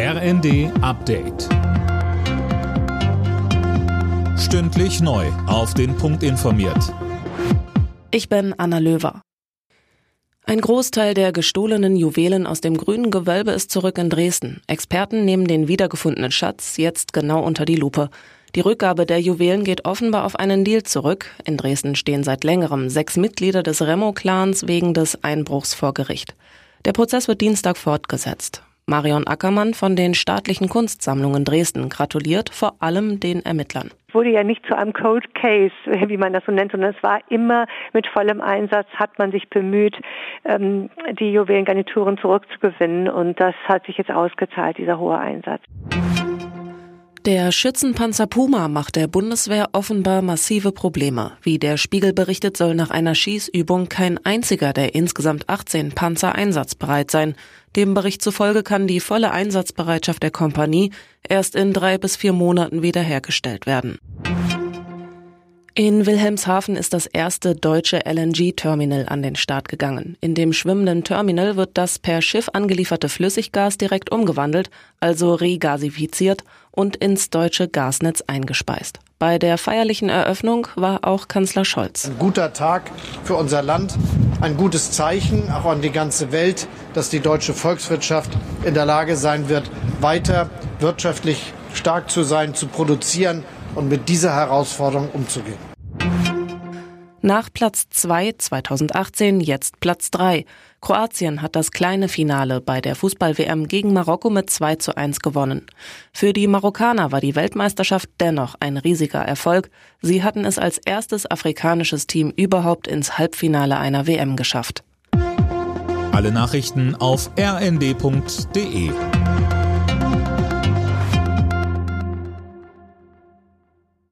RND Update. Stündlich neu. Auf den Punkt informiert. Ich bin Anna Löwer. Ein Großteil der gestohlenen Juwelen aus dem grünen Gewölbe ist zurück in Dresden. Experten nehmen den wiedergefundenen Schatz jetzt genau unter die Lupe. Die Rückgabe der Juwelen geht offenbar auf einen Deal zurück. In Dresden stehen seit längerem sechs Mitglieder des Remo-Clans wegen des Einbruchs vor Gericht. Der Prozess wird Dienstag fortgesetzt. Marion Ackermann von den staatlichen Kunstsammlungen Dresden gratuliert vor allem den Ermittlern. Es wurde ja nicht zu einem Cold Case, wie man das so nennt, sondern es war immer mit vollem Einsatz, hat man sich bemüht, ähm, die Juwelengarnituren zurückzugewinnen und das hat sich jetzt ausgezahlt, dieser hohe Einsatz. Der Schützenpanzer Puma macht der Bundeswehr offenbar massive Probleme. Wie der Spiegel berichtet, soll nach einer Schießübung kein einziger der insgesamt 18 Panzer einsatzbereit sein. Dem Bericht zufolge kann die volle Einsatzbereitschaft der Kompanie erst in drei bis vier Monaten wiederhergestellt werden. In Wilhelmshaven ist das erste deutsche LNG-Terminal an den Start gegangen. In dem schwimmenden Terminal wird das per Schiff angelieferte Flüssiggas direkt umgewandelt, also regasifiziert und ins deutsche Gasnetz eingespeist. Bei der feierlichen Eröffnung war auch Kanzler Scholz. Ein guter Tag für unser Land, ein gutes Zeichen auch an die ganze Welt, dass die deutsche Volkswirtschaft in der Lage sein wird, weiter wirtschaftlich stark zu sein, zu produzieren und mit dieser Herausforderung umzugehen. Nach Platz 2 2018 jetzt Platz 3. Kroatien hat das kleine Finale bei der Fußball-WM gegen Marokko mit 2 zu 1 gewonnen. Für die Marokkaner war die Weltmeisterschaft dennoch ein riesiger Erfolg. Sie hatten es als erstes afrikanisches Team überhaupt ins Halbfinale einer WM geschafft. Alle Nachrichten auf rnd.de